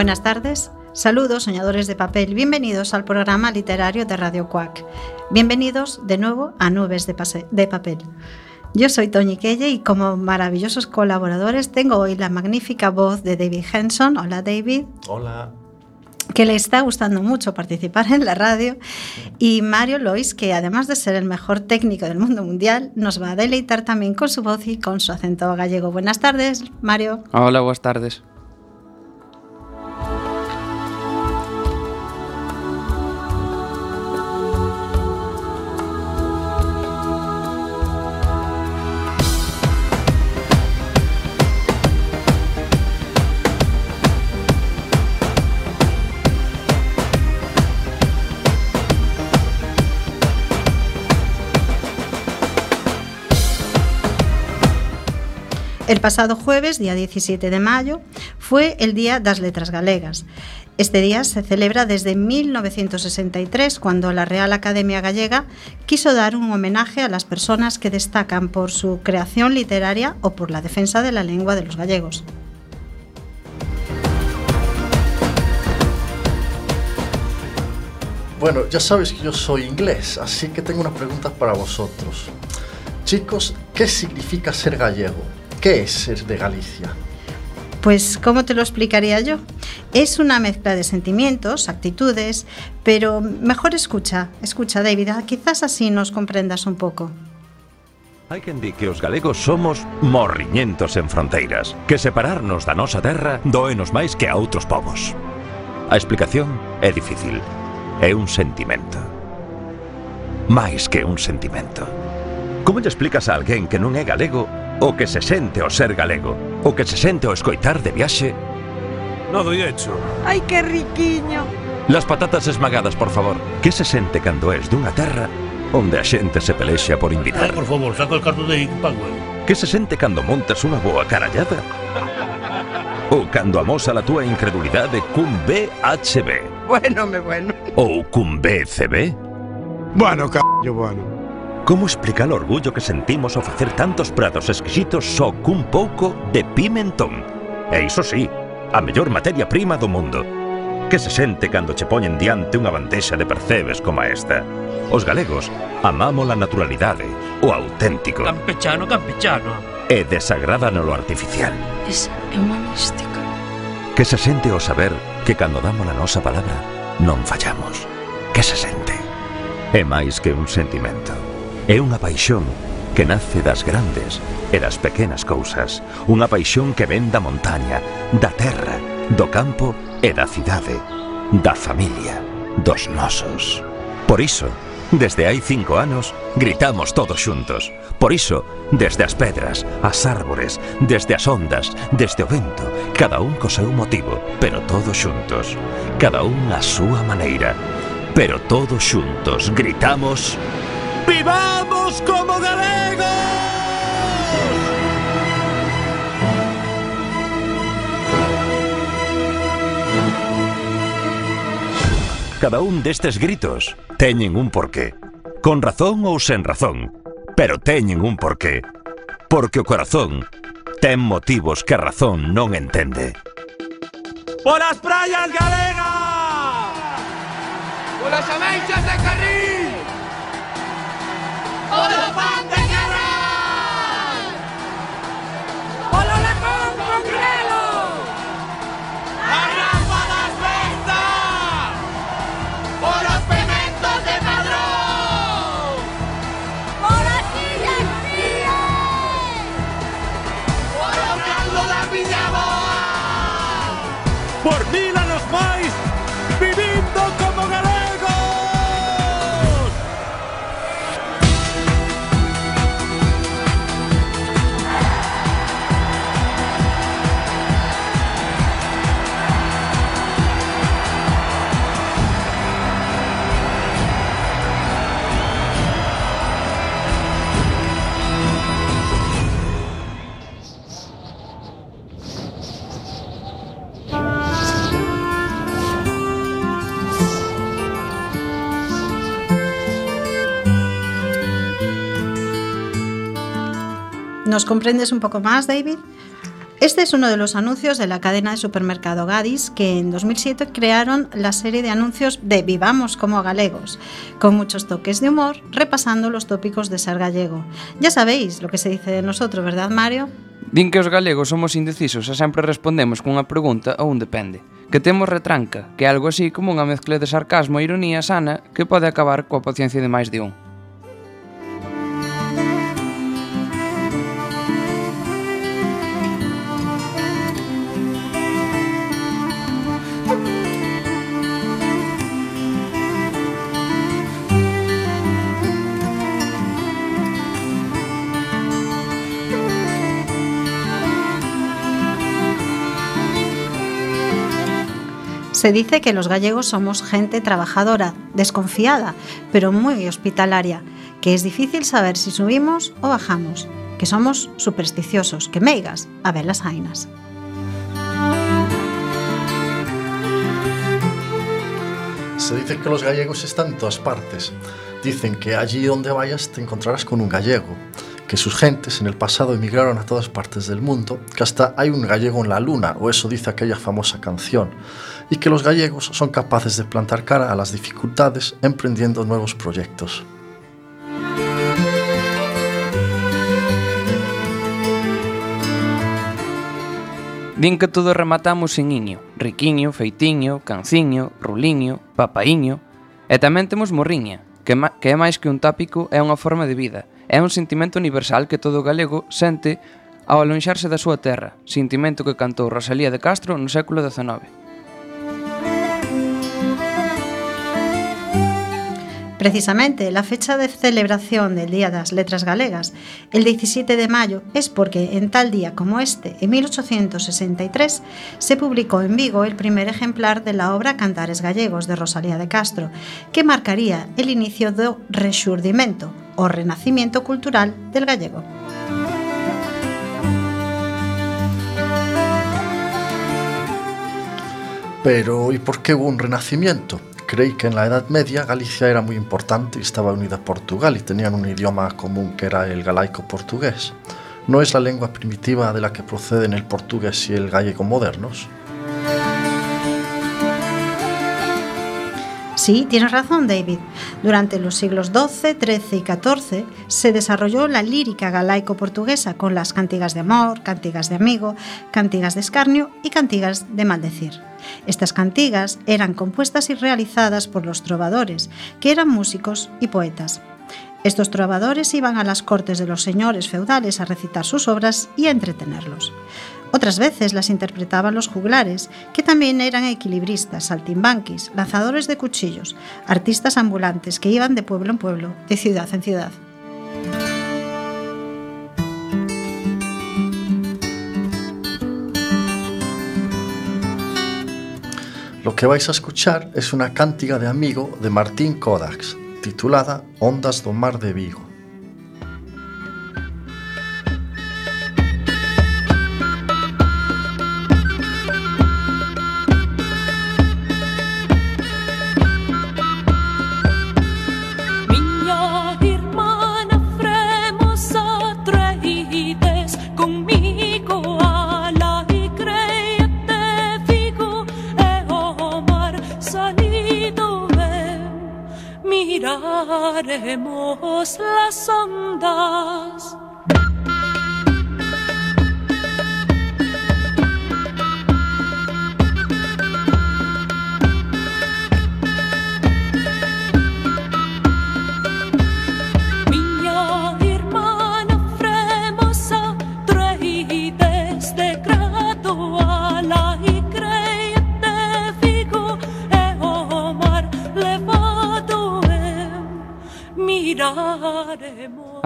Buenas tardes. Saludos, soñadores de papel. Bienvenidos al programa literario de Radio Cuac. Bienvenidos de nuevo a Nubes de, de Papel. Yo soy Toñi Kelle y como maravillosos colaboradores tengo hoy la magnífica voz de David Henson. Hola David. Hola que le está gustando mucho participar en la radio, y Mario Lois, que además de ser el mejor técnico del mundo mundial, nos va a deleitar también con su voz y con su acento gallego. Buenas tardes, Mario. Hola, buenas tardes. El pasado jueves, día 17 de mayo, fue el Día das Letras Galegas. Este día se celebra desde 1963, cuando la Real Academia Gallega quiso dar un homenaje a las personas que destacan por su creación literaria o por la defensa de la lengua de los gallegos. Bueno, ya sabes que yo soy inglés, así que tengo unas preguntas para vosotros. Chicos, ¿qué significa ser gallego? ¿Qué es Ser de Galicia? Pues, ¿cómo te lo explicaría yo? Es una mezcla de sentimientos, actitudes, pero mejor escucha, escucha, David, ah, quizás así nos comprendas un pouco. Hai quen di que os galegos somos morriñentos en fronteiras, que separarnos da nosa terra doenos máis que a outros povos. A explicación é difícil, é un sentimento. Máis que un sentimento. Como lle explicas a alguén que non é galego o que se sente o ser galego, o que se sente o escoitar de viaxe. No hai hecho. Ai, que riquiño. Las patatas esmagadas, por favor. Que se sente cando es dunha terra onde a xente se pelexa por invitar? Ay, por favor, saca o carto de pago. Que se sente cando montas unha boa carallada? Ou cando amosa la túa incredulidade cun BHB? Bueno, me bueno. Ou cun BCB? Bueno, c***o, bueno. ¿Cómo explicar el orgullo que sentimos ao facer tantos pratos exquisitos só cun pouco de pimentón? E iso sí, a mellor materia prima do mundo. Que se sente cando che poñen diante unha bandexa de percebes como esta? Os galegos amamos a naturalidade, o auténtico. Campechano, campechano. E desagrádanos o artificial. Esa é unha mística. Que se sente o saber que cando damos a nosa palabra non fallamos. Que se sente? É máis que un sentimento. É unha paixón que nace das grandes e das pequenas cousas. Unha paixón que ven da montaña, da terra, do campo e da cidade, da familia, dos nosos. Por iso, Desde hai cinco anos, gritamos todos xuntos. Por iso, desde as pedras, as árbores, desde as ondas, desde o vento, cada un co seu motivo, pero todos xuntos. Cada un a súa maneira, pero todos xuntos gritamos... ¡Vivamos como galegos! Cada un destes gritos teñen un porqué. Con razón ou sen razón, pero teñen un porqué. Porque o corazón ten motivos que a razón non entende. Por as praias galegas! Por as ameixas de Carril! ¡Hora ¿Nos comprendes un poco más, David? Este es uno de los anuncios de la cadena de supermercado Gadis que en 2007 crearon la serie de anuncios de Vivamos como galegos, con muchos toques de humor, repasando los tópicos de ser gallego. Ya sabéis lo que se dice de nosotros, ¿verdad, Mario? Din que os galegos somos indecisos e sempre respondemos cunha pregunta ou un depende. Que temos retranca, que é algo así como unha mezcla de sarcasmo e ironía sana que pode acabar coa paciencia de máis de un. Se dice que los gallegos somos gente trabajadora, desconfiada, pero muy hospitalaria, que es difícil saber si subimos o bajamos, que somos supersticiosos, que meigas, a ver las ainas. Se dice que los gallegos están en todas partes. Dicen que allí donde vayas te encontrarás con un gallego, que sus gentes en el pasado emigraron a todas partes del mundo, que hasta hay un gallego en la luna, o eso dice aquella famosa canción, y que los gallegos son capaces de plantar cara a las dificultades emprendiendo nuevos proyectos. Din que todo rematamos en iño, riquiño, feitiño, canciño, ruliño, papaiño, e tamén temos morriña, que, que é máis que un tópico, é unha forma de vida, É un sentimento universal que todo galego sente ao alonxarse da súa terra, sentimento que cantou Rosalía de Castro no século XIX. Precisamente la fecha de celebración del Día de las Letras Galegas, el 17 de mayo, es porque en tal día como este, en 1863, se publicó en Vigo el primer ejemplar de la obra Cantares Gallegos de Rosalía de Castro, que marcaría el inicio do rexurdimento o renacimiento cultural del gallego. Pero, ¿y por qué hubo un renacimiento? Creí que en la Edad Media Galicia era muy importante y estaba unida a Portugal y tenían un idioma común que era el galaico portugués. ¿No es la lengua primitiva de la que proceden el portugués y el gallego modernos? Sí, tienes razón, David. Durante los siglos XII, XIII y XIV se desarrolló la lírica galaico-portuguesa con las cantigas de amor, cantigas de amigo, cantigas de escarnio y cantigas de maldecir. Estas cantigas eran compuestas y realizadas por los trovadores, que eran músicos y poetas. Estos trovadores iban a las cortes de los señores feudales a recitar sus obras y a entretenerlos. Otras veces las interpretaban los juglares, que también eran equilibristas, saltimbanquis, lanzadores de cuchillos, artistas ambulantes que iban de pueblo en pueblo, de ciudad en ciudad. Lo que vais a escuchar es una cántiga de amigo de Martín Kodax, titulada Ondas do Mar de Vigo. Las ondas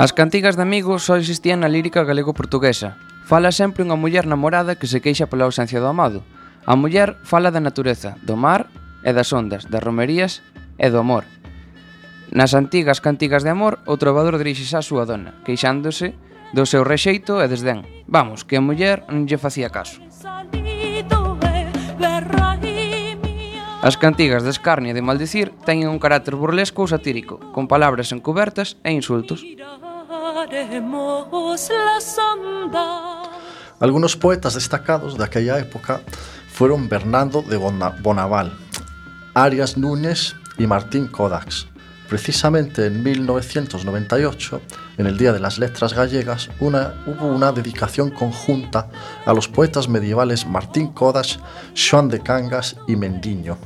As cantigas de amigos só existían na lírica galego-portuguesa. Fala sempre unha muller namorada que se queixa pola ausencia do amado. A muller fala da natureza, do mar e das ondas, das romerías e do amor. Nas antigas cantigas de amor, o trovador dirixe á súa dona, queixándose do seu rexeito e desdén. Vamos, que a muller non lle facía caso. As cantigas de escarnio e de maldecir teñen un carácter burlesco ou satírico, con palabras encubertas e insultos. Miraremos las ondas Algunos poetas destacados de aquella época fueron Bernardo de Bona- Bonaval, Arias Núñez y Martín Kodax. Precisamente en 1998, en el Día de las Letras Gallegas, una- hubo una dedicación conjunta a los poetas medievales Martín Kodax, Joan de Cangas y Mendiño.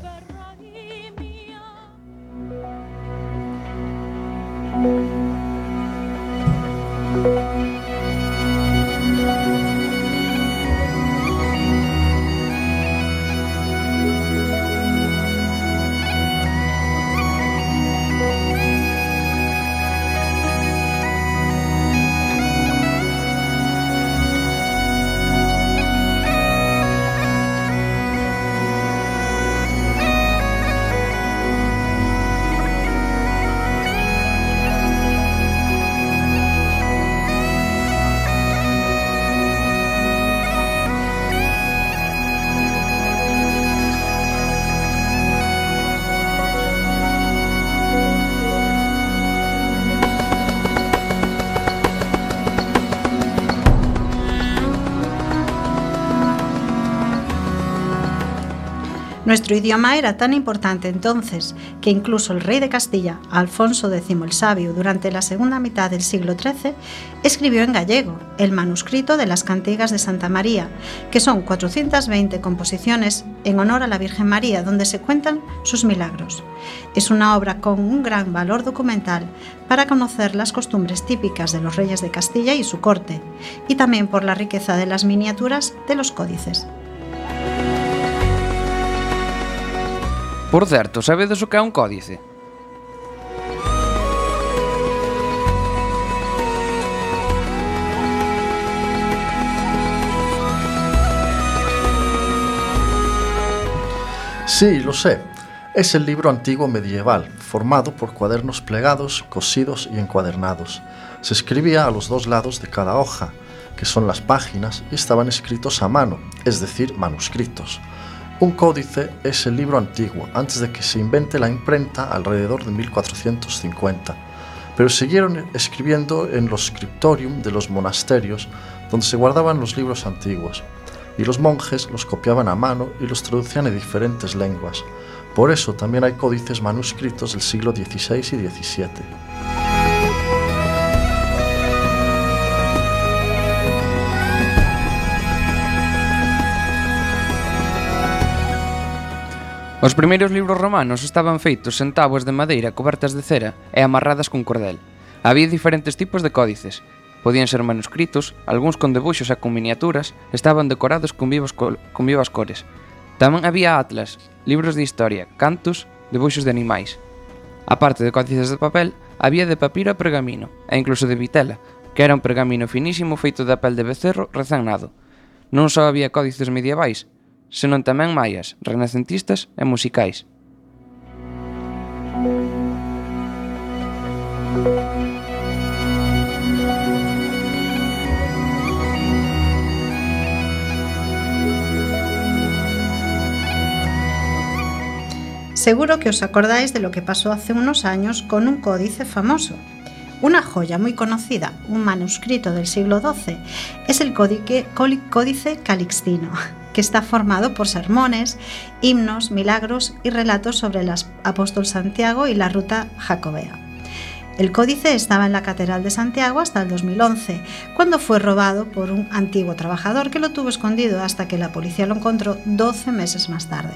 Nuestro idioma era tan importante entonces que incluso el rey de Castilla, Alfonso X el Sabio, durante la segunda mitad del siglo XIII, escribió en gallego el manuscrito de las cantigas de Santa María, que son 420 composiciones en honor a la Virgen María, donde se cuentan sus milagros. Es una obra con un gran valor documental para conocer las costumbres típicas de los reyes de Castilla y su corte, y también por la riqueza de las miniaturas de los códices. Por certo, sabedes o que é un códice? Sí, lo sé. Es el libro antiguo medieval, formado por cuadernos plegados, cosidos y encuadernados. Se escribía a los dos lados de cada hoja, que son las páginas, y estaban escritos a mano, es decir, manuscritos. Un códice es el libro antiguo, antes de que se invente la imprenta alrededor de 1450. Pero siguieron escribiendo en los scriptorium de los monasterios, donde se guardaban los libros antiguos y los monjes los copiaban a mano y los traducían en diferentes lenguas. Por eso también hay códices manuscritos del siglo XVI y XVII. Os primeiros libros romanos estaban feitos en tábuas de madeira cobertas de cera e amarradas con cordel. Había diferentes tipos de códices. Podían ser manuscritos, algúns con debuxos e con miniaturas, estaban decorados con vivas, con vivas cores. Tamén había atlas, libros de historia, cantos, debuxos de animais. A parte de códices de papel, había de papiro e pergamino, e incluso de vitela, que era un pergamino finísimo feito da pel de becerro recén nado. Non só había códices medievais, senón tamén maias, renacentistas e musicais. Seguro que os acordáis de lo que pasó hace unos años con un códice famoso. Una joya muy conocida, un manuscrito del siglo XII, es el códice, calixtino, que está formado por sermones, himnos, milagros y relatos sobre el apóstol Santiago y la ruta jacobea. El códice estaba en la Catedral de Santiago hasta el 2011, cuando fue robado por un antiguo trabajador que lo tuvo escondido hasta que la policía lo encontró 12 meses más tarde.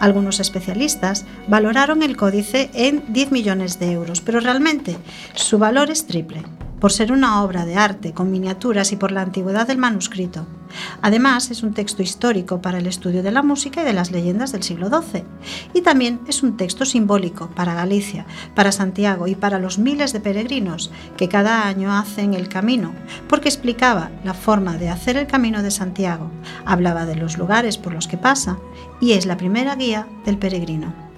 Algunos especialistas valoraron el códice en 10 millones de euros, pero realmente su valor es triple, por ser una obra de arte con miniaturas y por la antigüedad del manuscrito. Además, es un texto histórico para el estudio de la música y de las leyendas del siglo XII. Y también es un texto simbólico para Galicia, para Santiago y para los miles de peregrinos que cada año hacen el camino, porque explicaba la forma de hacer el camino de Santiago, hablaba de los lugares por los que pasa y es la primera guía del peregrino.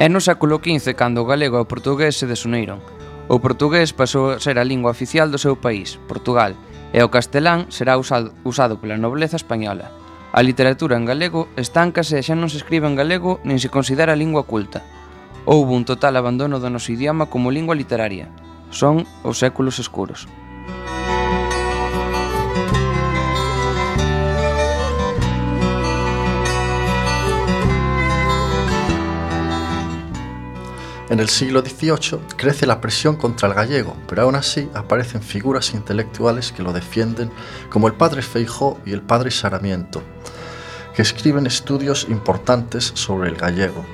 É no século XV, cando o galego e o portugués se desuniron. O portugués pasou a ser a lingua oficial do seu país, Portugal, e o castelán será usado, usado pola nobleza española. A literatura en galego estáncase e xa non se escribe en galego nin se considera lingua culta. Houbo un total abandono do noso idioma como lingua literaria. Son os séculos escuros. En el siglo XVIII crece la presión contra el gallego, pero aún así aparecen figuras intelectuales que lo defienden, como el padre Feijó y el padre Saramiento, que escriben estudios importantes sobre el gallego.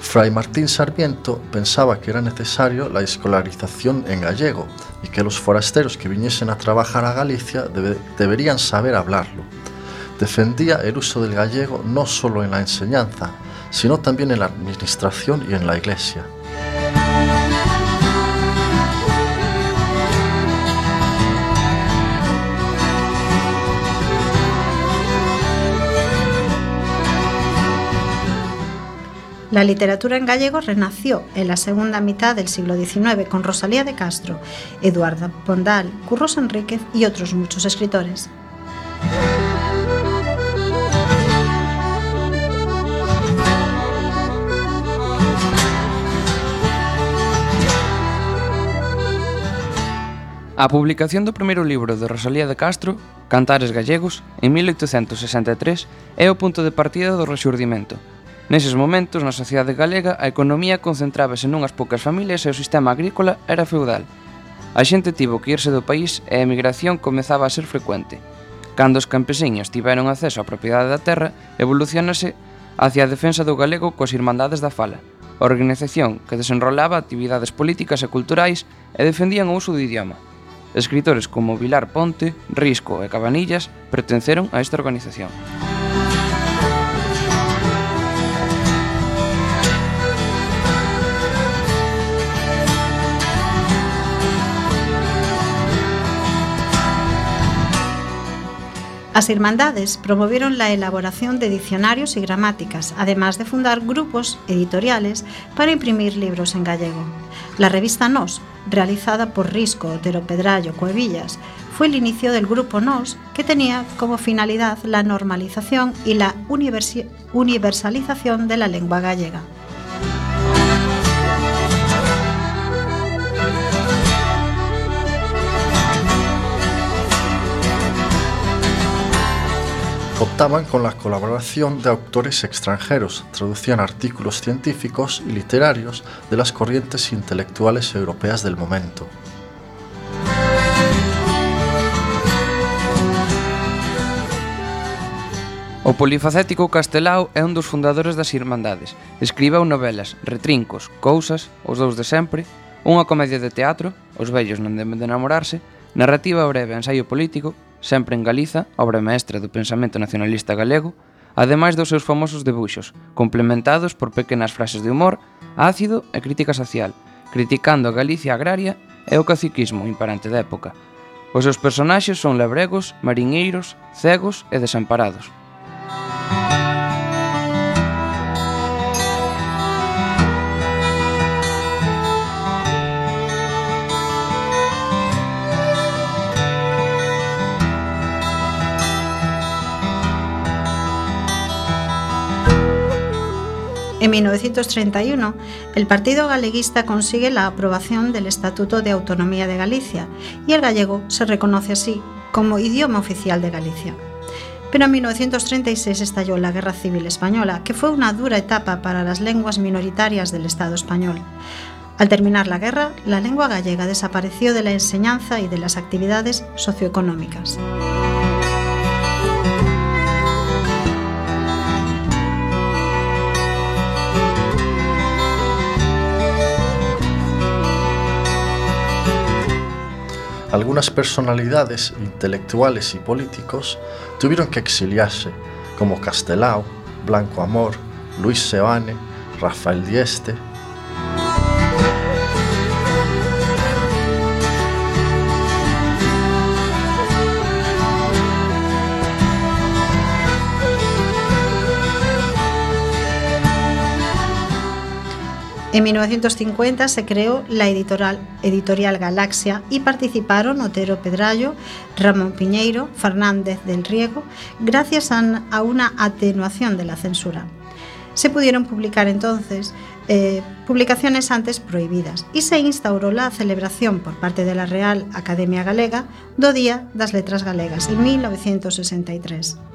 Fray Martín Sarmiento pensaba que era necesario la escolarización en gallego y que los forasteros que viniesen a trabajar a Galicia debe- deberían saber hablarlo. Defendía el uso del gallego no solo en la enseñanza, sino también en la administración y en la iglesia. La literatura en gallego renació en la segunda mitad del siglo XIX con Rosalía de Castro, Eduarda Pondal, Curros Enríquez y otros muchos escritores. A publicación do primeiro libro de Rosalía de Castro, Cantares Gallegos, en 1863, é o punto de partida do rexurdimento, Neses momentos, na sociedade galega, a economía concentrábase nunhas poucas familias e o sistema agrícola era feudal. A xente tivo que irse do país e a emigración comezaba a ser frecuente. Cando os campesiños tiveron acceso á propiedade da terra, evolucionase hacia a defensa do galego coas Irmandades da Fala, organización que desenrolaba actividades políticas e culturais e defendían o uso do idioma. Escritores como Vilar Ponte, Risco e Cabanillas pertenceron a esta organización. As Irmandades promovieron la elaboración de diccionarios y gramáticas, además de fundar grupos editoriales para imprimir libros en gallego. La revista Nos, realizada por Risco, Otero Pedrallo, Cuevillas, fue el inicio del grupo Nos, que tenía como finalidad la normalización y la universalización de la lengua gallega. Contaban con la colaboración de autores extranjeros, traducían artículos científicos y literarios de las corrientes intelectuales europeas del momento. O polifacético Castelao é un dos fundadores das Irmandades. Escribeu novelas, retrincos, cousas, os dous de sempre, unha comedia de teatro, Os vellos non deben de enamorarse, narrativa breve, ensaio político, sempre en Galiza, obra maestra do pensamento nacionalista galego, ademais dos seus famosos debuxos, complementados por pequenas frases de humor, ácido e crítica social, criticando a Galicia agraria e o caciquismo imperante da época. Os seus personaxes son labregos, mariñeiros, cegos e desamparados. En 1931, el Partido Galeguista consigue la aprobación del Estatuto de Autonomía de Galicia y el gallego se reconoce así como idioma oficial de Galicia. Pero en 1936 estalló la Guerra Civil Española, que fue una dura etapa para las lenguas minoritarias del Estado español. Al terminar la guerra, la lengua gallega desapareció de la enseñanza y de las actividades socioeconómicas. Algunas personalidades intelectuales y políticos tuvieron que exiliarse, como Castelao, Blanco Amor, Luis Seoane, Rafael Dieste. En 1950 se creou la editorial, editorial Galaxia e participaron Otero Pedrallo, Ramón Piñeiro, Fernández del Riego, gracias a, a una atenuación de la censura. Se pudieron publicar entonces eh, publicaciones antes prohibidas e se instaurou la celebración por parte de la Real Academia Galega do Día das Letras Galegas en 1963.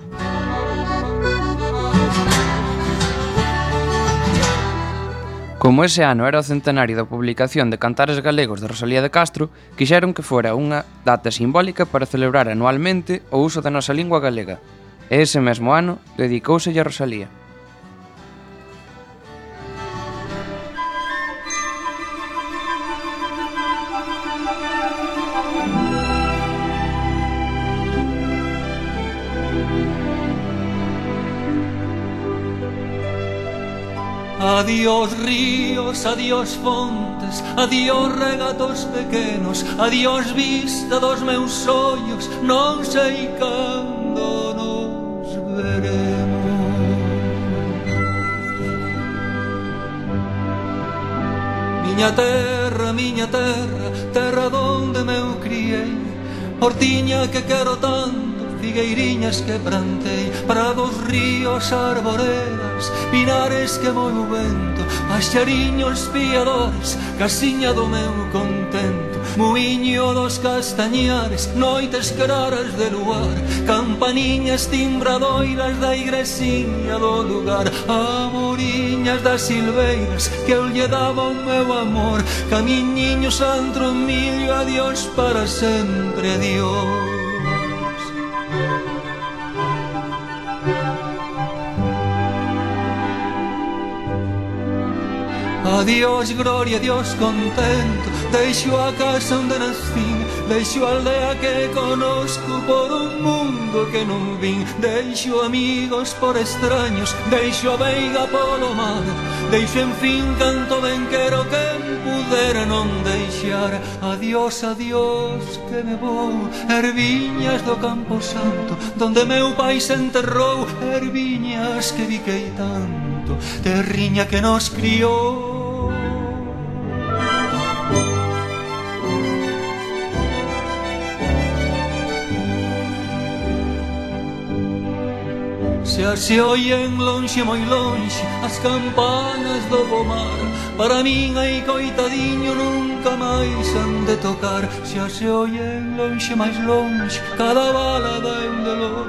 Como ese ano era o centenario da publicación de Cantares Galegos de Rosalía de Castro, quixeron que fora unha data simbólica para celebrar anualmente o uso da nosa lingua galega. E ese mesmo ano dedicouselle a Rosalía. Adiós ríos, adiós fontes, adiós regatos pequenos, adiós vista dos meus ollos, non sei cando nos veremos. Miña terra, miña terra, terra donde meu criei, portiña que quero tanto, figueiriñas que plantei Prados, ríos, arboredas, pinares que moi o vento Paxariños piadores, casiña do meu contento Muiño dos castañares, noites claras de luar Campaniñas timbradoiras da igresiña do lugar Amoriñas das silveiras que eu lle daba o meu amor Camiñiños antro millo, adiós para sempre, adiós Adiós, gloria, Dios contento. Deixo a casa onde nascí, Deixo a aldea que conozco Por un mundo que non vin. Deixo amigos por extraños Deixo a veiga polo mar. Deixo en fin canto ben quero Que pudera non deixar. Adiós, adiós que me vou Erviñas do campo santo Donde meu pai se enterrou Erviñas que viquei tanto. Terriña que nos criou. Xa se oyen lonxe moi lonxe as campanas do pomar Para min aí coitadiño nunca máis han de tocar. Se se oyen lonxe máis lonxe cada balada é un dolor.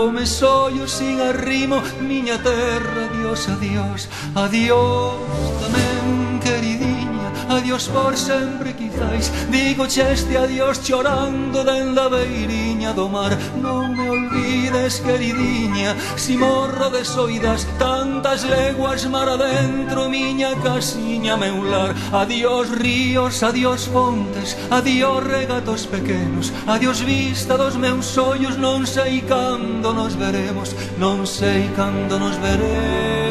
O me sollo sin arrimo, miña terra, adiós, adiós, adiós tamén queridinha Adiós por sempre quizáis. Digo cheste adiós chorando dende a beiriña do mar. Non me olvides, queridinha si morro de soidas tantas leguas mar adentro, miña casiña meular. Adiós ríos, adiós fontes, adiós regatos pequenos, adiós vista dos meus ollos, non sei cando nos veremos, non sei cando nos veremos.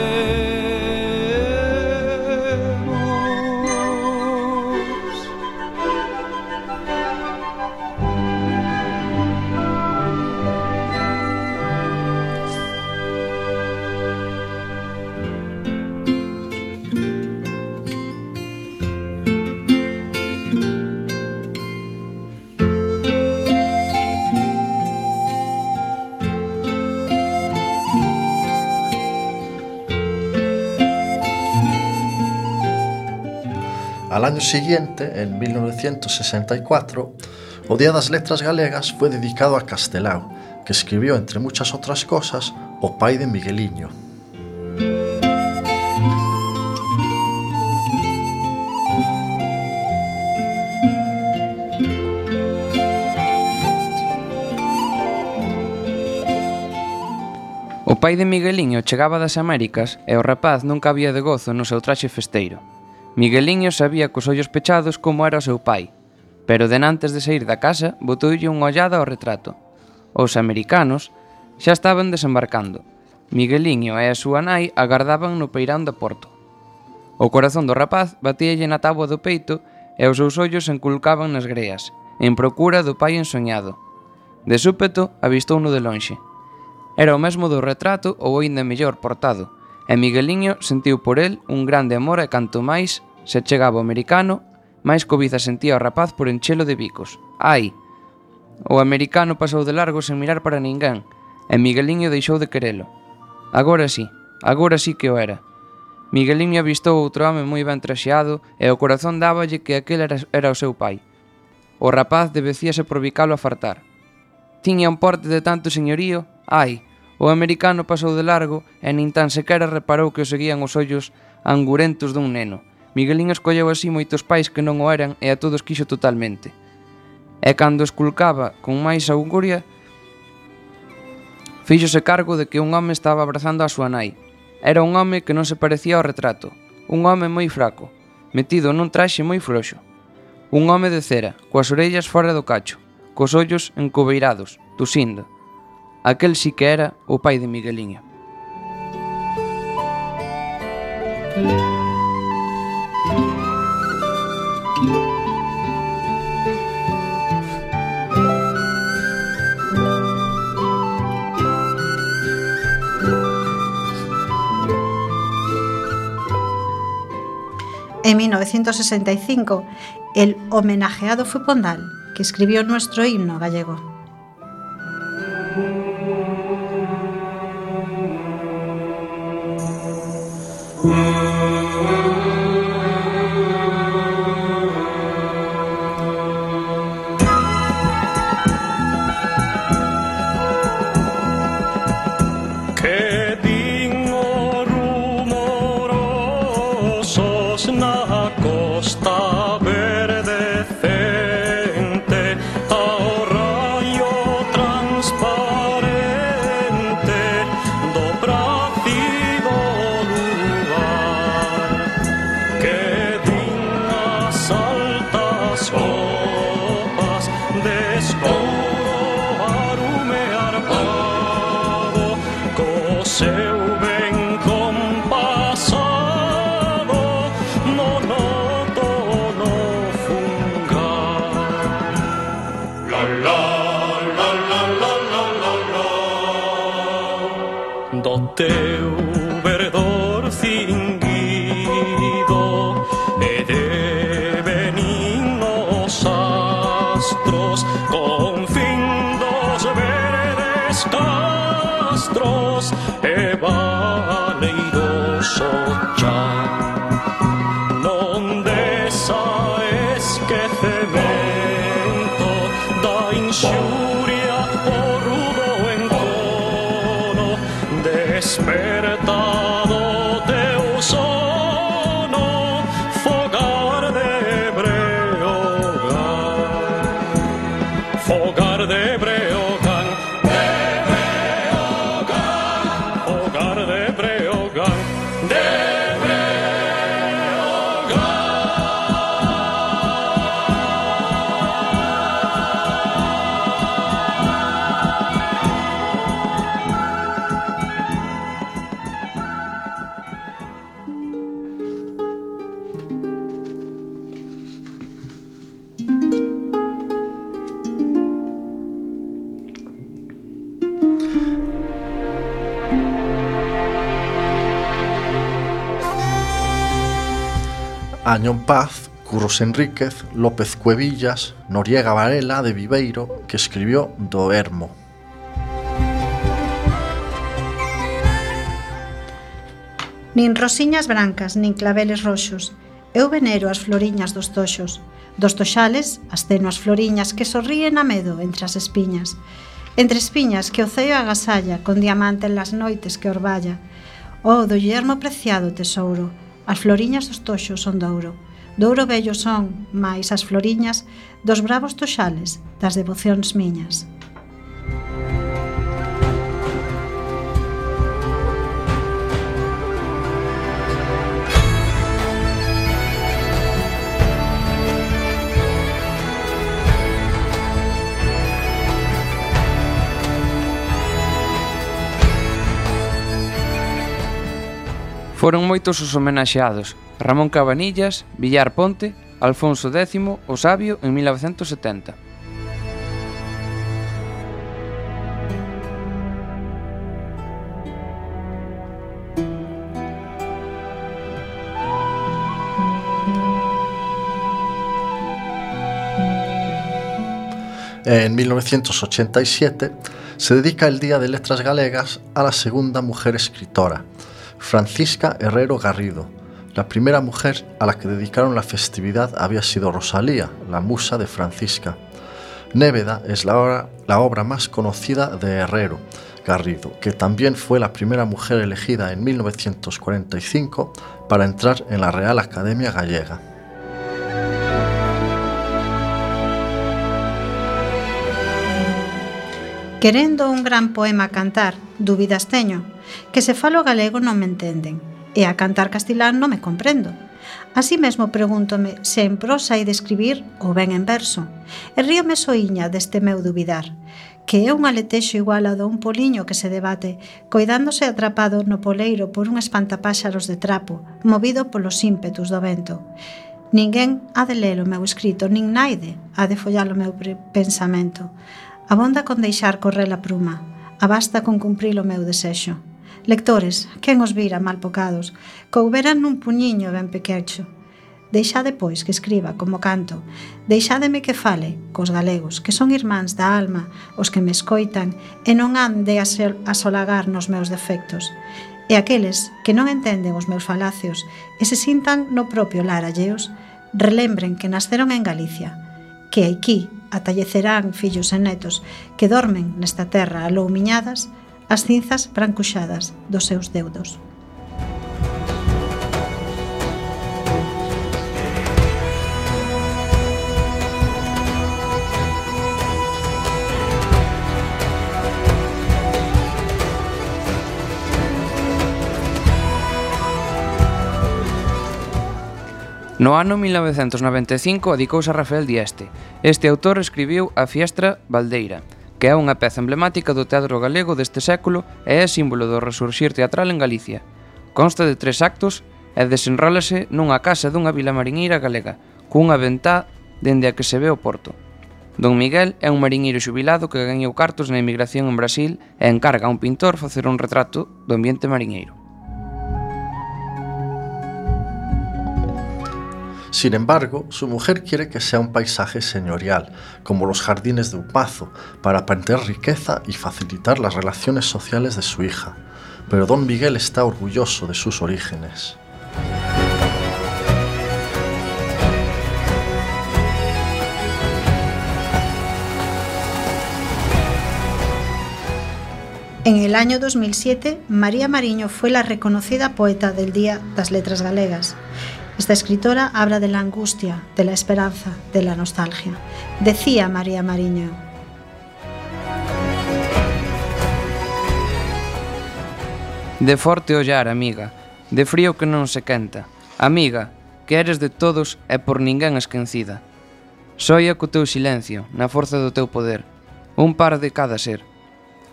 Al año siguiente, en 1964, o Día das Letras Galegas foi dedicado a Castelao, que escribiu, entre muchas outras cosas, o pai de Migueliño. O pai de Migueliño chegaba das Américas e o rapaz nunca había de gozo no seu traxe festeiro. Migueliño sabía cos ollos pechados como era o seu pai, pero denantes de sair da casa botoulle unha ollada ao retrato. Os americanos xa estaban desembarcando. Migueliño e a súa nai agardaban no peirán do porto. O corazón do rapaz batíalle na tábua do peito e os seus ollos se enculcaban nas greas, en procura do pai ensoñado. De súpeto, avistouno de lonxe. Era o mesmo do retrato ou aínda mellor portado, e Migueliño sentiu por el un grande amor e canto máis Se chegaba o americano, máis cobiza sentía o rapaz por enchelo de bicos. Ai! O americano pasou de largo sen mirar para ninguén, e Migueliño deixou de querelo. Agora sí, agora sí que o era. Migueliño avistou outro home moi ben traxeado e o corazón dáballe que aquel era, era o seu pai. O rapaz debecíase por bicalo a fartar. Tiña un porte de tanto señorío, ai, o americano pasou de largo e nin tan sequera reparou que o seguían os ollos angurentos dun neno, Miguelín escolleu así moitos pais que non o eran e a todos quixo totalmente. E cando esculcaba con máis auguria, fíxose cargo de que un home estaba abrazando a súa nai. Era un home que non se parecía ao retrato, un home moi fraco, metido nun traxe moi frouxo. Un home de cera, coas orellas fora do cacho, cos ollos encobeirados, tusindo. Aquel si que era o pai de Migueliño. Música En 1965, el homenajeado fue Pondal, que escribió nuestro himno gallego. Que Mañón Paz, Curros Enríquez, López Cuevillas, Noriega Varela de Viveiro, que escribió do Ermo. Nin rosiñas brancas, nin claveles roxos, eu venero as floriñas dos toxos, dos toxales, as tenuas floriñas que sorríen a medo entre as espiñas, entre espiñas que o ceo agasalla con diamante en las noites que orballa, oh, do yermo preciado tesouro, As floriñas dos toxos son douro. Douro vello son, máis as floriñas, dos bravos toxales, das devocións miñas. Foron moitos os homenaxeados Ramón Cabanillas, Villar Ponte, Alfonso X o Sabio en 1970. En 1987 se dedica el Día de Letras Galegas a la segunda mujer escritora, Francisca Herrero Garrido. La primera mujer a la que dedicaron la festividad había sido Rosalía, la musa de Francisca. Néveda es la obra, más conocida de Herrero Garrido, que también fue la primera mujer elegida en 1945 para entrar en la Real Academia Gallega. Querendo un gran poema cantar, dúbidas teño, que se falo galego non me entenden, e a cantar castelán non me comprendo. Así mesmo pregúntome se en prosa hai de escribir ou ben en verso, e ríome soiña deste meu duvidar, que é un aletexo igual ao dun poliño que se debate, coidándose atrapado no poleiro por un espantapáxaros de trapo, movido polos ímpetus do vento. Ninguén ha de ler o meu escrito, nin naide ha de follar o meu pensamento. Abonda con deixar correr a pruma, abasta con cumprir o meu desexo. Lectores, quen os vira mal pocados, couberan nun puñiño ben pequecho. Deixade, pois, que escriba como canto. Deixádeme que fale cos galegos, que son irmáns da alma, os que me escoitan, e non han de asolagar nos meus defectos. E aqueles que non entenden os meus falacios e se sintan no propio lar alleos, relembren que nasceron en Galicia, que aquí atallecerán fillos e netos que dormen nesta terra aloumiñadas as cinzas brancuxadas dos seus deudos. No ano 1995 adicouse a Rafael Dieste. Este autor escribiu a Fiestra Valdeira, que é unha peza emblemática do teatro galego deste século e é símbolo do resurxir teatral en Galicia. Consta de tres actos e desenrólase nunha casa dunha vila mariñeira galega, cunha ventá dende a que se ve o porto. Don Miguel é un mariñeiro xubilado que gañou cartos na emigración en Brasil e encarga a un pintor facer un retrato do ambiente mariñeiro. Sin embargo, su mujer quiere que sea un paisaje señorial, como los jardines de un para aprender riqueza y facilitar las relaciones sociales de su hija. Pero don Miguel está orgulloso de sus orígenes. En el año 2007, María Mariño fue la reconocida poeta del Día das Letras Galegas. Esta escritora habla de la angustia, de la esperanza, de la nostalgia. Decía María Mariño. De forte ollar, amiga, de frío que non se quenta. Amiga, que eres de todos e por ninguén esquecida. Soia co teu silencio, na forza do teu poder, un par de cada ser.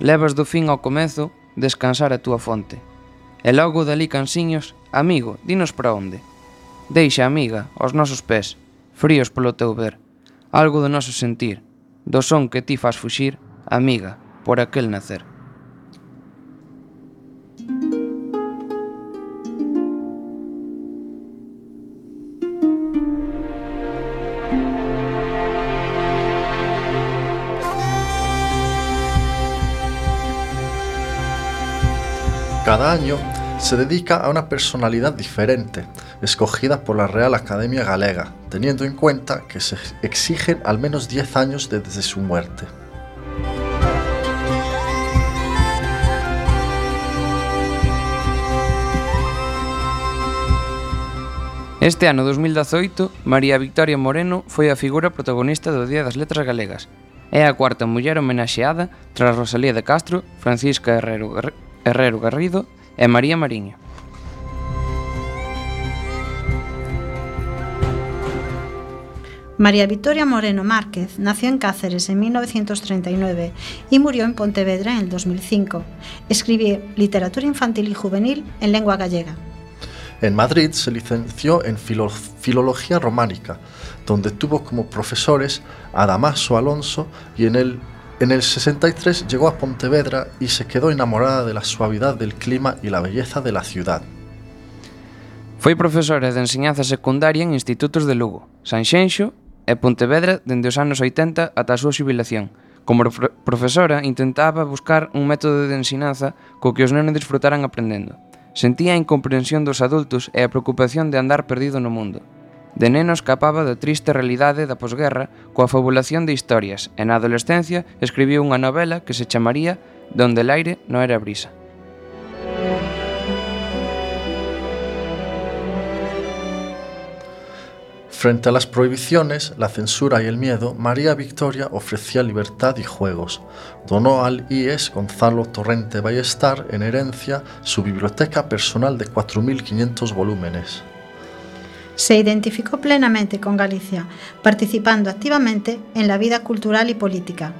Levas do fin ao comezo descansar a túa fonte. E logo dali cansiños, amigo, dinos para onde. Deixa, amiga, aos nosos pés, fríos polo teu ver, algo do noso sentir, do son que ti faz fuxir, amiga, por aquel nacer. Cada año se dedica a una personalidad diferente, escogida por la Real Academia Galega, teniendo en cuenta que se exigen al menos 10 años desde su muerte. Este ano 2018, María Victoria Moreno foi a figura protagonista do Día das Letras Galegas. É a cuarta muller homenaxeada tras Rosalía de Castro, Francisca Herrero, Herrero Garrido e María Mariño. María Victoria Moreno Márquez nació en Cáceres en 1939 y murió en Pontevedra en el 2005. Escribió literatura infantil y juvenil en lengua gallega. En Madrid se licenció en filo Filología Románica, donde tuvo como profesores a Damaso Alonso y en el, En el 63 llegó a Pontevedra y se quedó enamorada de la suavidad del clima y la belleza de la ciudad. Foi profesora de enseñanza secundaria en institutos de Lugo, Sanxenxo e Pontevedra dende os anos 80 ata a súa xubilación. Como profesora intentaba buscar un método de ensinanza co que os nenos disfrutaran aprendendo. Sentía a incomprensión dos adultos e a preocupación de andar perdido no mundo. De neno escapaba da triste realidade da posguerra coa fabulación de historias e na adolescencia escribiu unha novela que se chamaría Donde el aire no era brisa. Frente a las prohibiciones, la censura y el miedo, María Victoria ofrecía libertad y juegos. Donó al IES Gonzalo Torrente Ballestar en herencia su biblioteca personal de 4.500 volúmenes. Se identificó plenamente con Galicia, participando activamente en la vida cultural y política.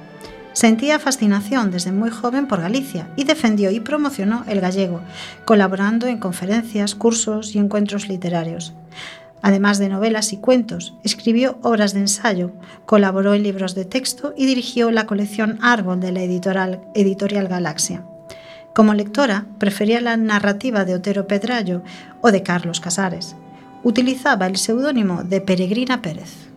Sentía fascinación desde muy joven por Galicia y defendió y promocionó el gallego, colaborando en conferencias, cursos y encuentros literarios. Además de novelas y cuentos, escribió obras de ensayo, colaboró en libros de texto y dirigió la colección Árbol de la editorial, editorial Galaxia. Como lectora, prefería la narrativa de Otero Pedrallo o de Carlos Casares. utilizaba el seudónimo de Peregrina Pérez.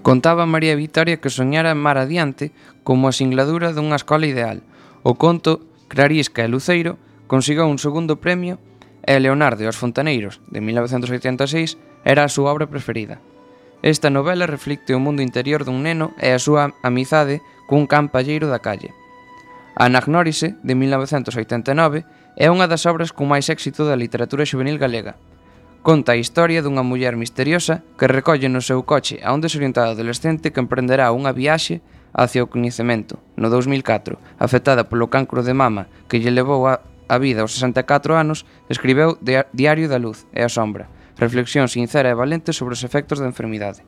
Contaba María Vitoria que soñara en mar adiante como a singladura dunha escola ideal. O conto Clarisca e Luceiro consigou un segundo premio e Leonardo e os Fontaneiros, de 1986, era a súa obra preferida. Esta novela reflicte o mundo interior dun neno e a súa amizade cun campalleiro da calle. Anagnórise, de 1989, é unha das obras con máis éxito da literatura juvenil galega. Conta a historia dunha muller misteriosa que recolle no seu coche a un desorientado adolescente que emprenderá unha viaxe hacia o coñecemento no 2004, afectada polo cancro de mama que lle levou a, a vida aos 64 anos, escribeu Diario da Luz e a Sombra, reflexión sincera e valente sobre os efectos da enfermidade.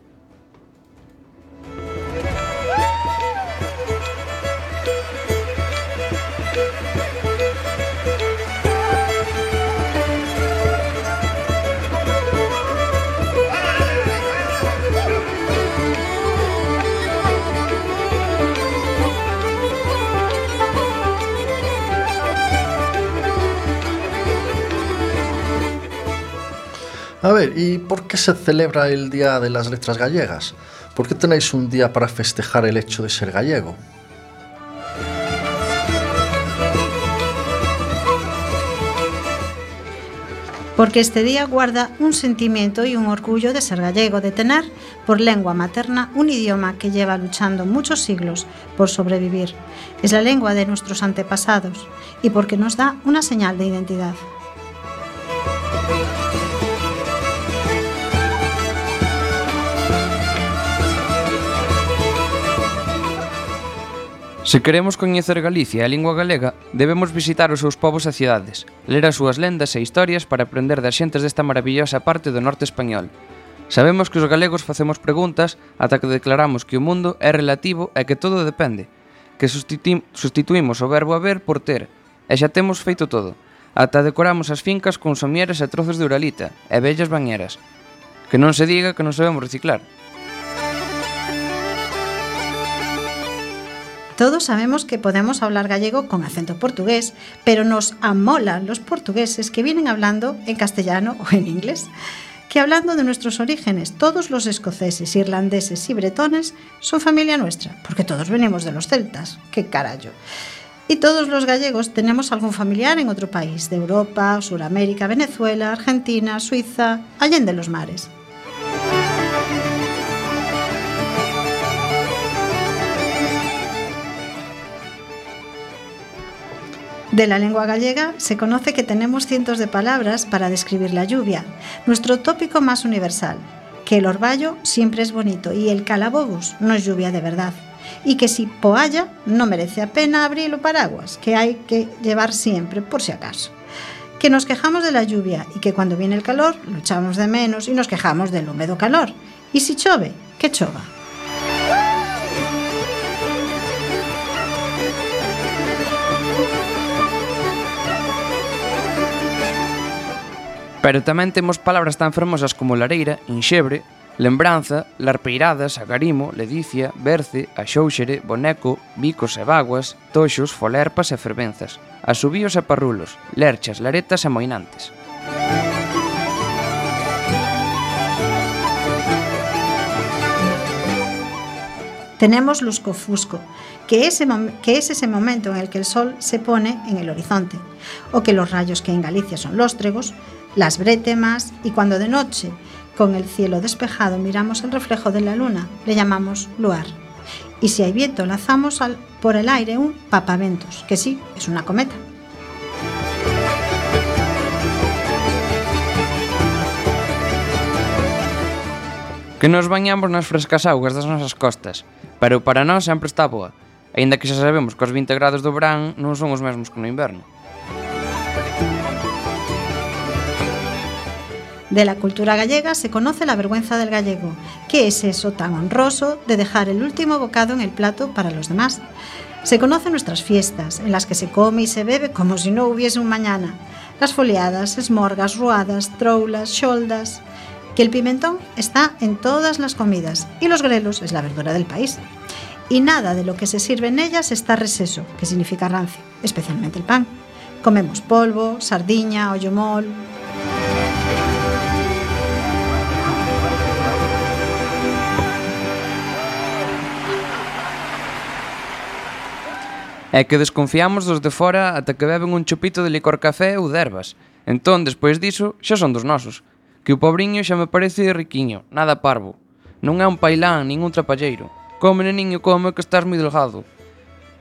A ver, ¿y por qué se celebra el Día de las Letras Gallegas? ¿Por qué tenéis un día para festejar el hecho de ser gallego? porque este día guarda un sentimiento y un orgullo de ser gallego, de tener por lengua materna un idioma que lleva luchando muchos siglos por sobrevivir. Es la lengua de nuestros antepasados y porque nos da una señal de identidad. Se queremos coñecer Galicia e a lingua galega, debemos visitar os seus povos e cidades, ler as súas lendas e historias para aprender das xentes desta maravillosa parte do norte español. Sabemos que os galegos facemos preguntas ata que declaramos que o mundo é relativo e que todo depende, que sustituímos o verbo haber por ter, e xa temos feito todo, ata decoramos as fincas con somieres e trozos de uralita e bellas bañeras. Que non se diga que non sabemos reciclar. Todos sabemos que podemos hablar gallego con acento portugués, pero nos amolan los portugueses que vienen hablando en castellano o en inglés. Que hablando de nuestros orígenes, todos los escoceses, irlandeses y bretones son familia nuestra, porque todos venimos de los celtas. ¡Qué carallo! Y todos los gallegos tenemos algún familiar en otro país, de Europa, Suramérica, Venezuela, Argentina, Suiza, allende los mares. De la lengua gallega se conoce que tenemos cientos de palabras para describir la lluvia, nuestro tópico más universal, que el orvallo siempre es bonito y el calabobos no es lluvia de verdad, y que si poalla no merece a pena abrir los paraguas, que hay que llevar siempre por si acaso. Que nos quejamos de la lluvia y que cuando viene el calor lo echamos de menos y nos quejamos del húmedo calor. Y si chove, que chova. Pero tamén temos palabras tan fermosas como lareira, inxebre, lembranza, larpeirada, sagarimo, ledicia, berce, axóuxere, boneco, bicos e vaguas, toxos, folerpas e fervenzas, asubíos e parrulos, lerchas, laretas e moinantes. Tenemos Luscofusco, que, ese que es ese momento en el que el sol se pone en el horizonte, o que los rayos que en Galicia son lóstregos las brétemas, y cuando de noche, con el cielo despejado, miramos el reflejo de la luna, le llamamos luar. Y si hay viento, lanzamos al- por el aire un papaventos, que sí, es una cometa. Que nos bañamos nas frescas augas das nosas costas, pero para nós sempre está boa, aínda que xa sabemos que os 20 grados do verán non son os mesmos que no inverno. De la cultura gallega se conoce la vergüenza del gallego, que es eso tan honroso de dejar el último bocado en el plato para los demás. Se conocen nuestras fiestas, en las que se come y se bebe como si no hubiese un mañana. Las foliadas, esmorgas, ruadas, troulas, xoldas. Que el pimentón está en todas las comidas y los grelos es la verdura del país. Y nada de lo que se sirve en ellas está reseso, que significa rancio, especialmente el pan. Comemos polvo, sardiña, ollomol, É que desconfiamos dos de fora ata que beben un chupito de licor café ou derbas. Entón, despois diso, xa son dos nosos. Que o pobriño xa me parece riquiño, nada parvo. Non é un pailán, nin un trapalleiro. Come, neniño, come, que estás moi delgado.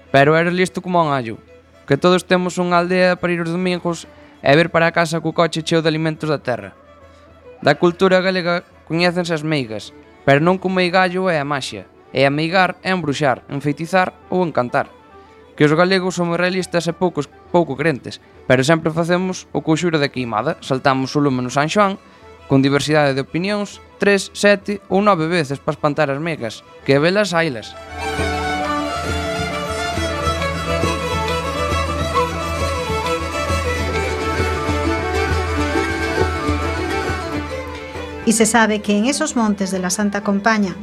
Pero eres listo como un allo. Que todos temos unha aldea para ir os domingos e ver para a casa co coche cheo de alimentos da terra. Da cultura galega coñécense as meigas, pero non como meigallo é a maxia, e a meigar é embruxar, enfeitizar ou encantar que os galegos somos realistas e poucos, pouco crentes, pero sempre facemos o coxuro da queimada, saltamos o lume no San Xoán, con diversidade de opinións, tres, sete ou nove veces para espantar as megas, que velas ailas. Y se sabe que en esos montes de la Santa Compaña,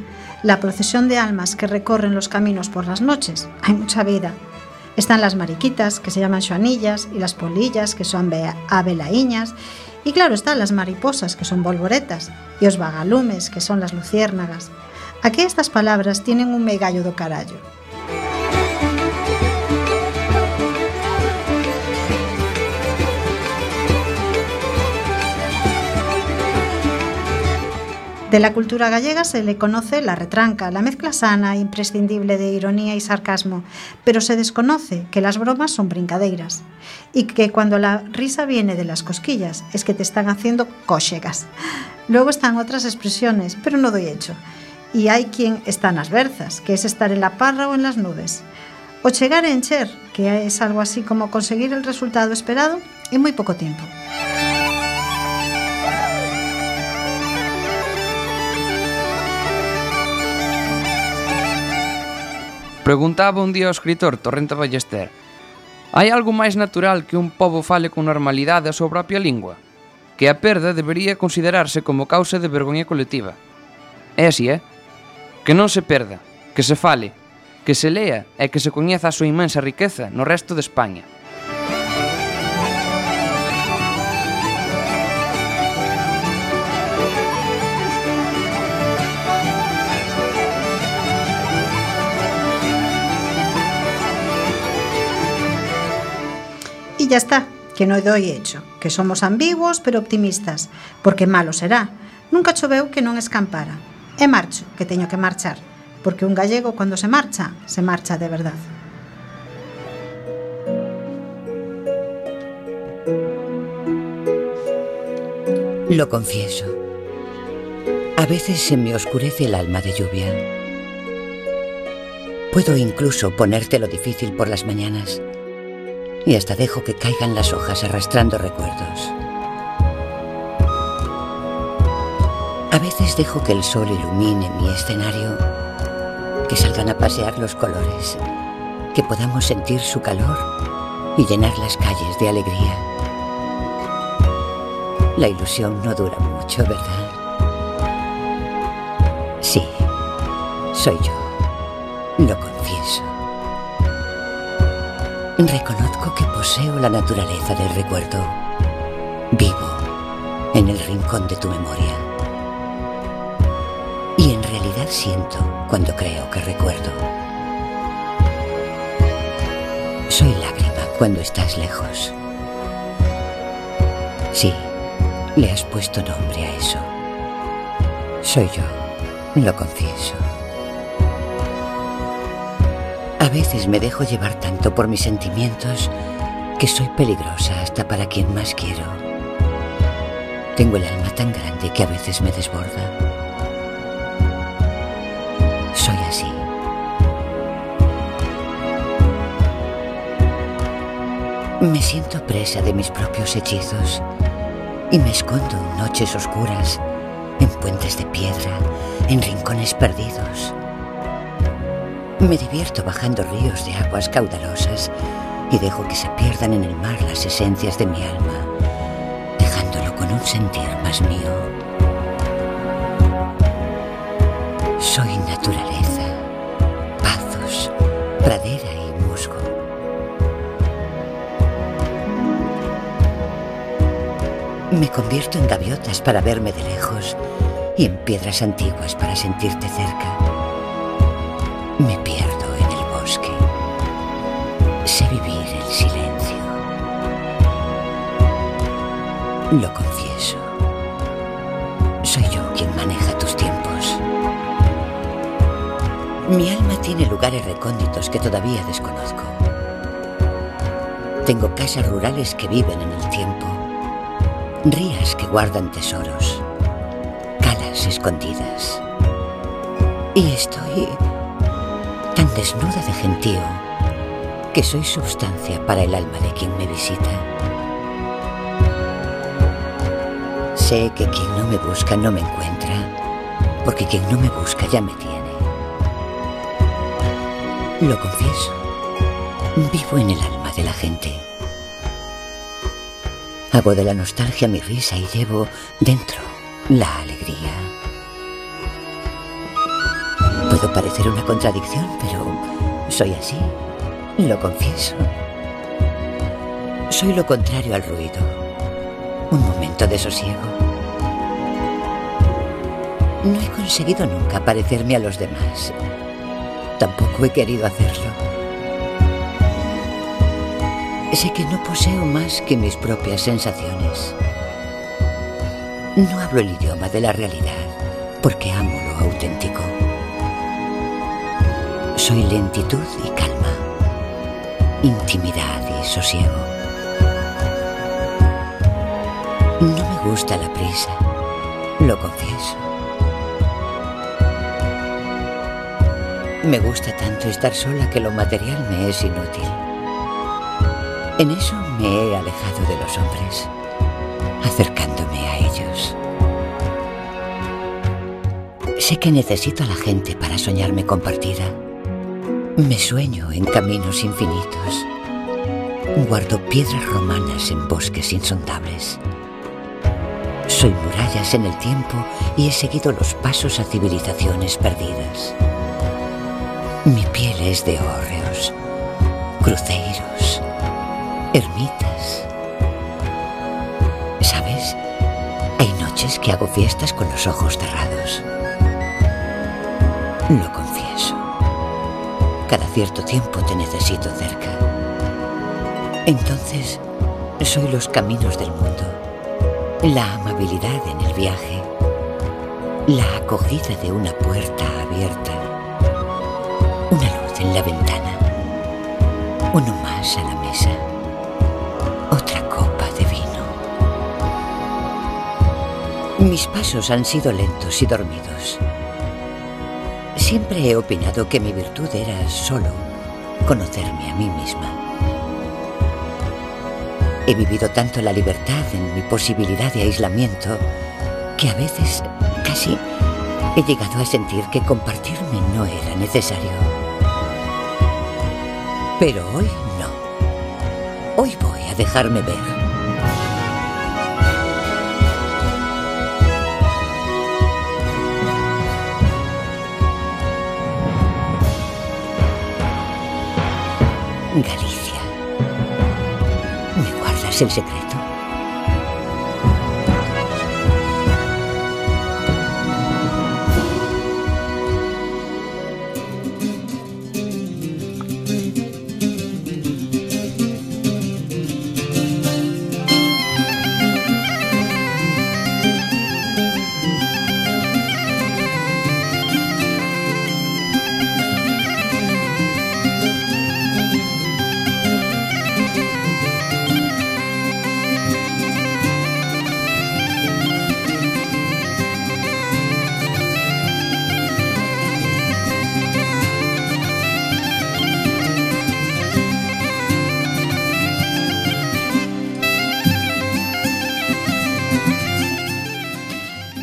la procesión de almas que recorren los caminos por las noches, hay mucha vida, Están las mariquitas, que se llaman xoanillas, y las polillas, que son abelaíñas, y claro están las mariposas, que son volvoretas, y os vagalumes, que son las luciérnagas. Aquí estas palabras tienen un megallo do carallo, De la cultura gallega se le conoce la retranca, la mezcla sana imprescindible de ironía y sarcasmo, pero se desconoce que las bromas son brincadeiras y que cuando la risa viene de las cosquillas es que te están haciendo cóxegas. Luego están otras expresiones, pero no doy hecho. Y hay quien está nas berzas, que es estar en la parra o en las nubes. O chegar a encher, que es algo así como conseguir el resultado esperado en muy poco tiempo. Preguntaba un día ao escritor Torrente Ballester Hai algo máis natural que un pobo fale con normalidade a súa propia lingua? Que a perda debería considerarse como causa de vergoña colectiva. É así, é? Que non se perda, que se fale, que se lea e que se coñeza a súa inmensa riqueza no resto de España. Ya está, que no doy hecho, que somos ambiguos pero optimistas, porque malo será. Nunca choveu que non escampara. E marcho, que teño que marchar, porque un gallego cando se marcha, se marcha de verdad. Lo confieso. A veces se me oscurece el alma de lluvia. Puedo incluso ponértelo difícil por las mañanas y hasta dejo que caigan las hojas arrastrando recuerdos. A veces dejo que el sol ilumine mi escenario, que salgan a pasear los colores, que podamos sentir su calor y llenar las calles de alegría. La ilusión no dura mucho, ¿verdad? Sí, soy yo. Lo confieso. Reconozco que poseo la naturaleza del recuerdo. Vivo en el rincón de tu memoria. Y en realidad siento cuando creo que recuerdo. Soy lágrima cuando estás lejos. Sí, le has puesto nombre a eso. Soy yo, lo confieso. A veces me dejo llevar tanto por mis sentimientos que soy peligrosa hasta para quien más quiero. Tengo el alma tan grande que a veces me desborda. Soy así. Me siento presa de mis propios hechizos y me escondo en noches oscuras, en puentes de piedra, en rincones perdidos. Me divierto bajando ríos de aguas caudalosas y dejo que se pierdan en el mar las esencias de mi alma, dejándolo con un sentir más mío. Soy naturaleza, pazos, pradera y musgo. Me convierto en gaviotas para verme de lejos y en piedras antiguas para sentirte cerca. Lo confieso. Soy yo quien maneja tus tiempos. Mi alma tiene lugares recónditos que todavía desconozco. Tengo casas rurales que viven en el tiempo. Rías que guardan tesoros. Calas escondidas. Y estoy tan desnuda de gentío que soy sustancia para el alma de quien me visita. Sé que quien no me busca no me encuentra, porque quien no me busca ya me tiene. Lo confieso, vivo en el alma de la gente. Hago de la nostalgia mi risa y llevo dentro la alegría. Puedo parecer una contradicción, pero soy así. Lo confieso. Soy lo contrario al ruido. Un momento de sosiego. No he conseguido nunca parecerme a los demás. Tampoco he querido hacerlo. Sé que no poseo más que mis propias sensaciones. No hablo el idioma de la realidad porque amo lo auténtico. Soy lentitud y calma, intimidad y sosiego. Gusta la prisa, lo confieso. Me gusta tanto estar sola que lo material me es inútil. En eso me he alejado de los hombres, acercándome a ellos. Sé que necesito a la gente para soñarme compartida. Me sueño en caminos infinitos. Guardo piedras romanas en bosques insondables. Soy murallas en el tiempo y he seguido los pasos a civilizaciones perdidas. Mi piel es de hórreos, cruceros, ermitas. ¿Sabes? Hay noches que hago fiestas con los ojos cerrados. Lo confieso. Cada cierto tiempo te necesito cerca. Entonces, soy los caminos del mundo, la amabilidad en el viaje, la acogida de una puerta abierta, una luz en la ventana, uno más a la mesa, otra copa de vino. Mis pasos han sido lentos y dormidos. Siempre he opinado que mi virtud era solo conocerme a mí misma. He vivido tanto la libertad en mi posibilidad de aislamiento que a veces casi he llegado a sentir que compartirme no era necesario. Pero hoy no. Hoy voy a dejarme ver. Galicia es el secreto.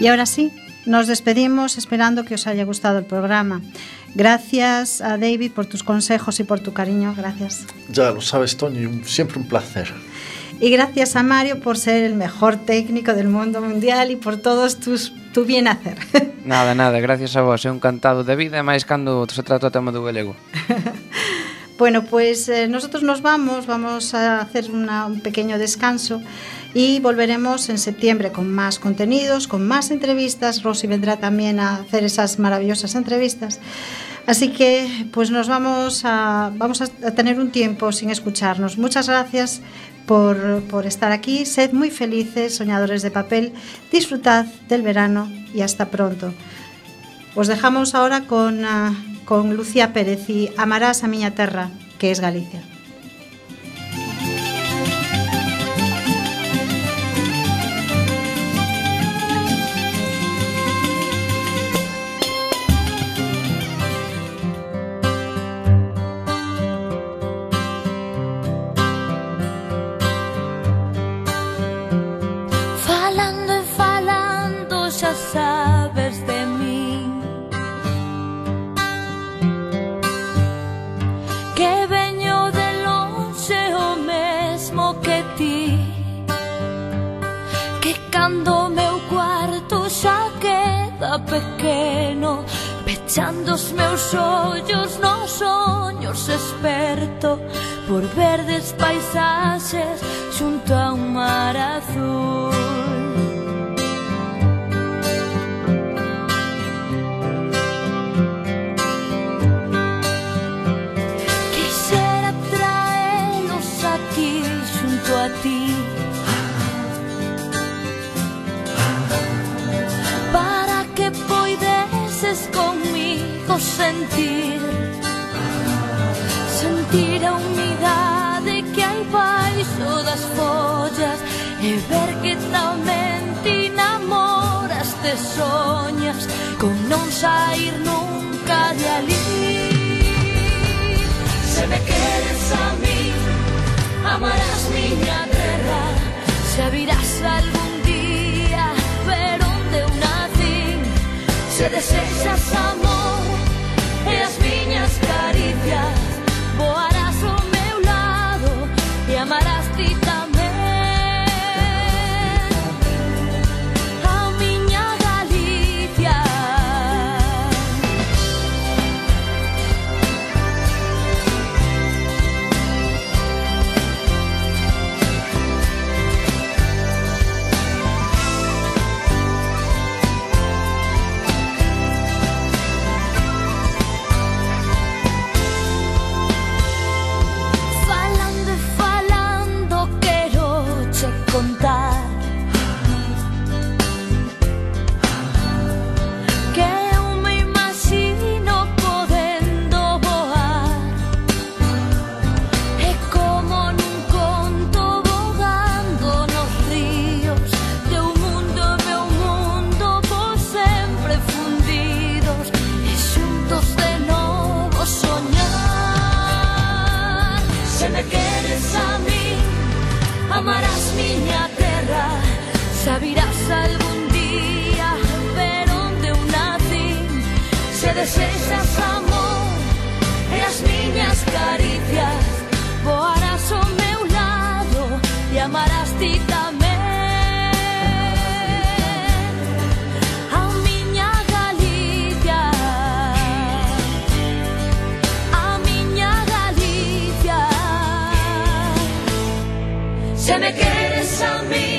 Y ahora sí, nos despedimos esperando que os haya gustado el programa. Gracias a David por tus consejos y por tu cariño. Gracias. Ya lo sabes, Toño, y un- siempre un placer. Y gracias a Mario por ser el mejor técnico del mundo mundial y por todos tus tu bien hacer. Nada, nada, gracias a vos, é un cantado de vida, máis cando se trata o tema do galego. Bueno, pues eh, nosotros nos vamos, vamos a hacer una- un pequeño descanso y volveremos en septiembre con más contenidos, con más entrevistas. Rosy vendrá también a hacer esas maravillosas entrevistas. Así que pues nos vamos a, vamos a tener un tiempo sin escucharnos. Muchas gracias por, por estar aquí. Sed muy felices, soñadores de papel. Disfrutad del verano y hasta pronto. Os dejamos ahora con, ah, con Lucía Pérez y Amarás a miña terra, que es Galicia. pequeno Pechando os meus ollos nos soños esperto Por verdes paisaxes xunto a un mar azul. sentir Sentir a humidade que hai baixo das follas E ver que tamén ti namoras te soñas Con non sair nunca de ali Se me queres a mí, amarás miña terra Se virás algún día ver onde eu nací. Se desexas amor Caricias, voarás ao meu lado e amarás ti 等待。on me.